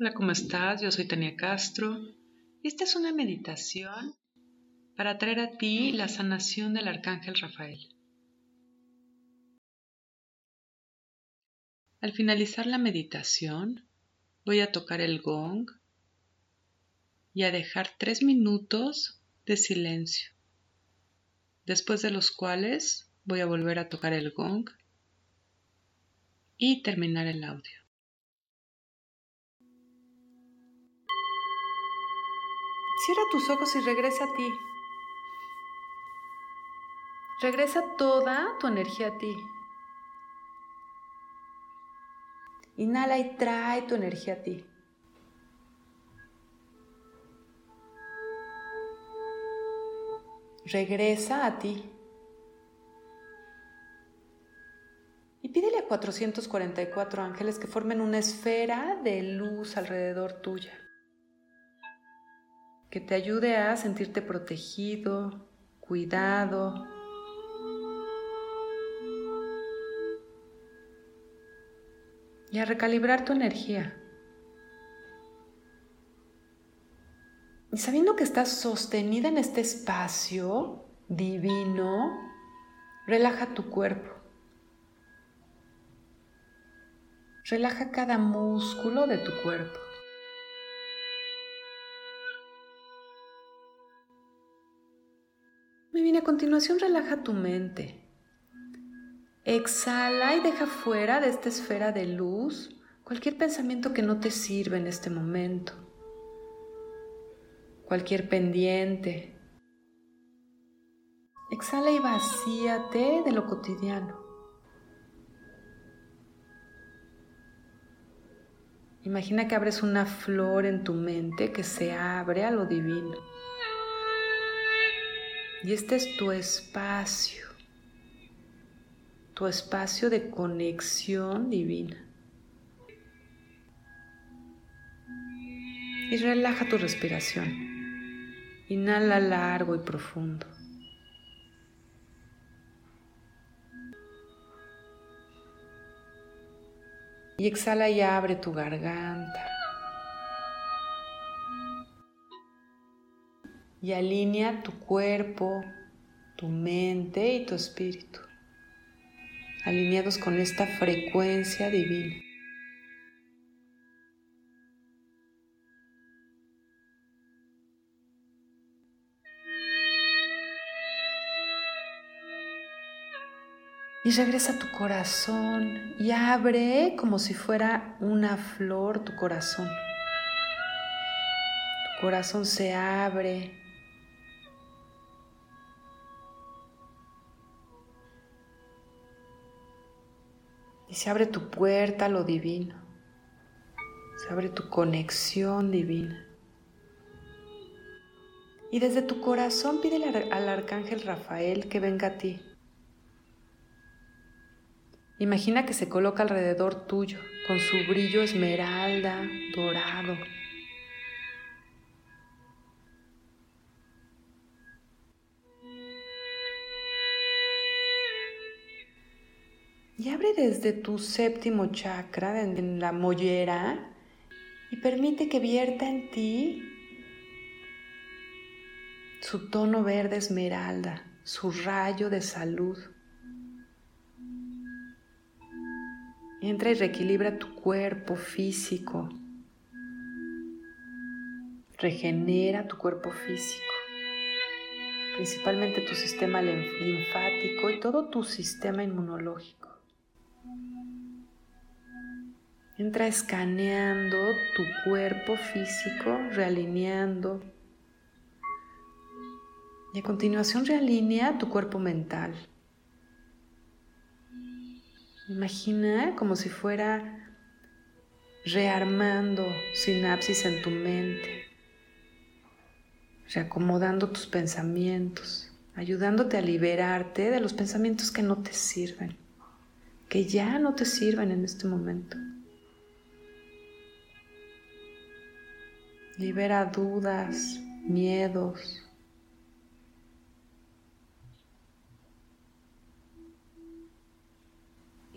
Hola, ¿cómo estás? Yo soy Tania Castro. Esta es una meditación para traer a ti la sanación del Arcángel Rafael. Al finalizar la meditación, voy a tocar el gong y a dejar tres minutos de silencio, después de los cuales voy a volver a tocar el gong y terminar el audio. Cierra tus ojos y regresa a ti. Regresa toda tu energía a ti. Inhala y trae tu energía a ti. Regresa a ti. Pídele a 444 ángeles que formen una esfera de luz alrededor tuya que te ayude a sentirte protegido, cuidado. Y a recalibrar tu energía. Y sabiendo que estás sostenida en este espacio divino, relaja tu cuerpo. Relaja cada músculo de tu cuerpo. Muy bien, a continuación relaja tu mente. Exhala y deja fuera de esta esfera de luz cualquier pensamiento que no te sirva en este momento. Cualquier pendiente. Exhala y vacíate de lo cotidiano. Imagina que abres una flor en tu mente que se abre a lo divino. Y este es tu espacio, tu espacio de conexión divina. Y relaja tu respiración. Inhala largo y profundo. Y exhala y abre tu garganta. y alinea tu cuerpo, tu mente y tu espíritu, alineados con esta frecuencia divina. Y regresa a tu corazón y abre como si fuera una flor tu corazón. Tu corazón se abre Y se abre tu puerta a lo divino. Se abre tu conexión divina. Y desde tu corazón pídele al arcángel Rafael que venga a ti. Imagina que se coloca alrededor tuyo con su brillo esmeralda, dorado. Y abre desde tu séptimo chakra, en la mollera, y permite que vierta en ti su tono verde esmeralda, su rayo de salud. Entra y reequilibra tu cuerpo físico. Regenera tu cuerpo físico, principalmente tu sistema linfático y todo tu sistema inmunológico. Entra escaneando tu cuerpo físico, realineando. Y a continuación realinea tu cuerpo mental. Imagina como si fuera rearmando sinapsis en tu mente, reacomodando tus pensamientos, ayudándote a liberarte de los pensamientos que no te sirven, que ya no te sirven en este momento. Libera dudas, miedos.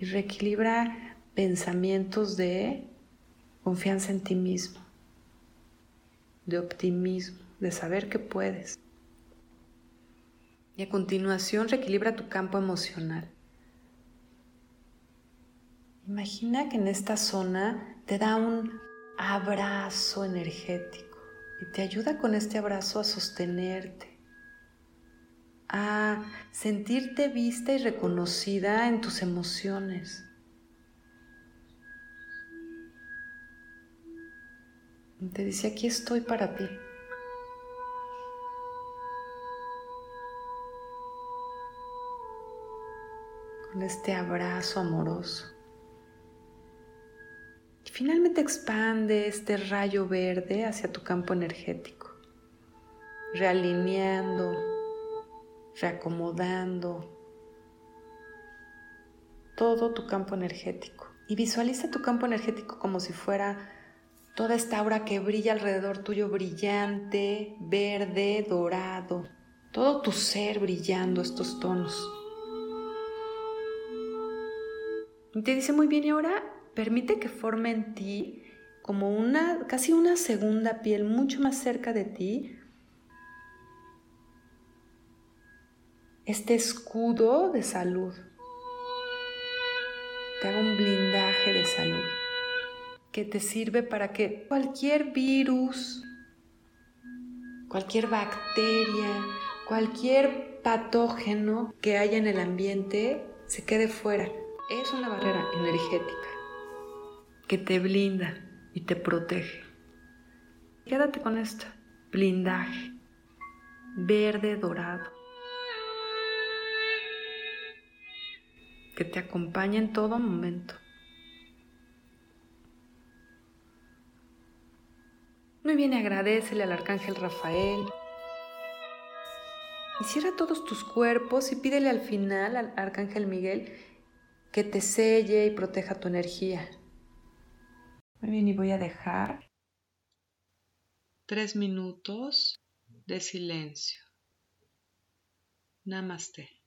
Y reequilibra pensamientos de confianza en ti mismo, de optimismo, de saber que puedes. Y a continuación reequilibra tu campo emocional. Imagina que en esta zona te da un abrazo energético y te ayuda con este abrazo a sostenerte, a sentirte vista y reconocida en tus emociones. Te dice, aquí estoy para ti. Con este abrazo amoroso. Y finalmente expande este rayo verde hacia tu campo energético, realineando, reacomodando todo tu campo energético. Y visualiza tu campo energético como si fuera toda esta aura que brilla alrededor tuyo, brillante, verde, dorado, todo tu ser brillando estos tonos. Y te dice muy bien, y ahora permite que forme en ti como una, casi una segunda piel mucho más cerca de ti, este escudo de salud. Te haga un blindaje de salud que te sirve para que cualquier virus, cualquier bacteria, cualquier patógeno que haya en el ambiente se quede fuera. Es una barrera energética que te blinda y te protege. Quédate con esto, blindaje, verde dorado, que te acompaña en todo momento. Muy bien, agradecele al arcángel Rafael. Y cierra todos tus cuerpos y pídele al final al arcángel Miguel que te selle y proteja tu energía. Muy bien, y voy a dejar tres minutos de silencio. Namaste.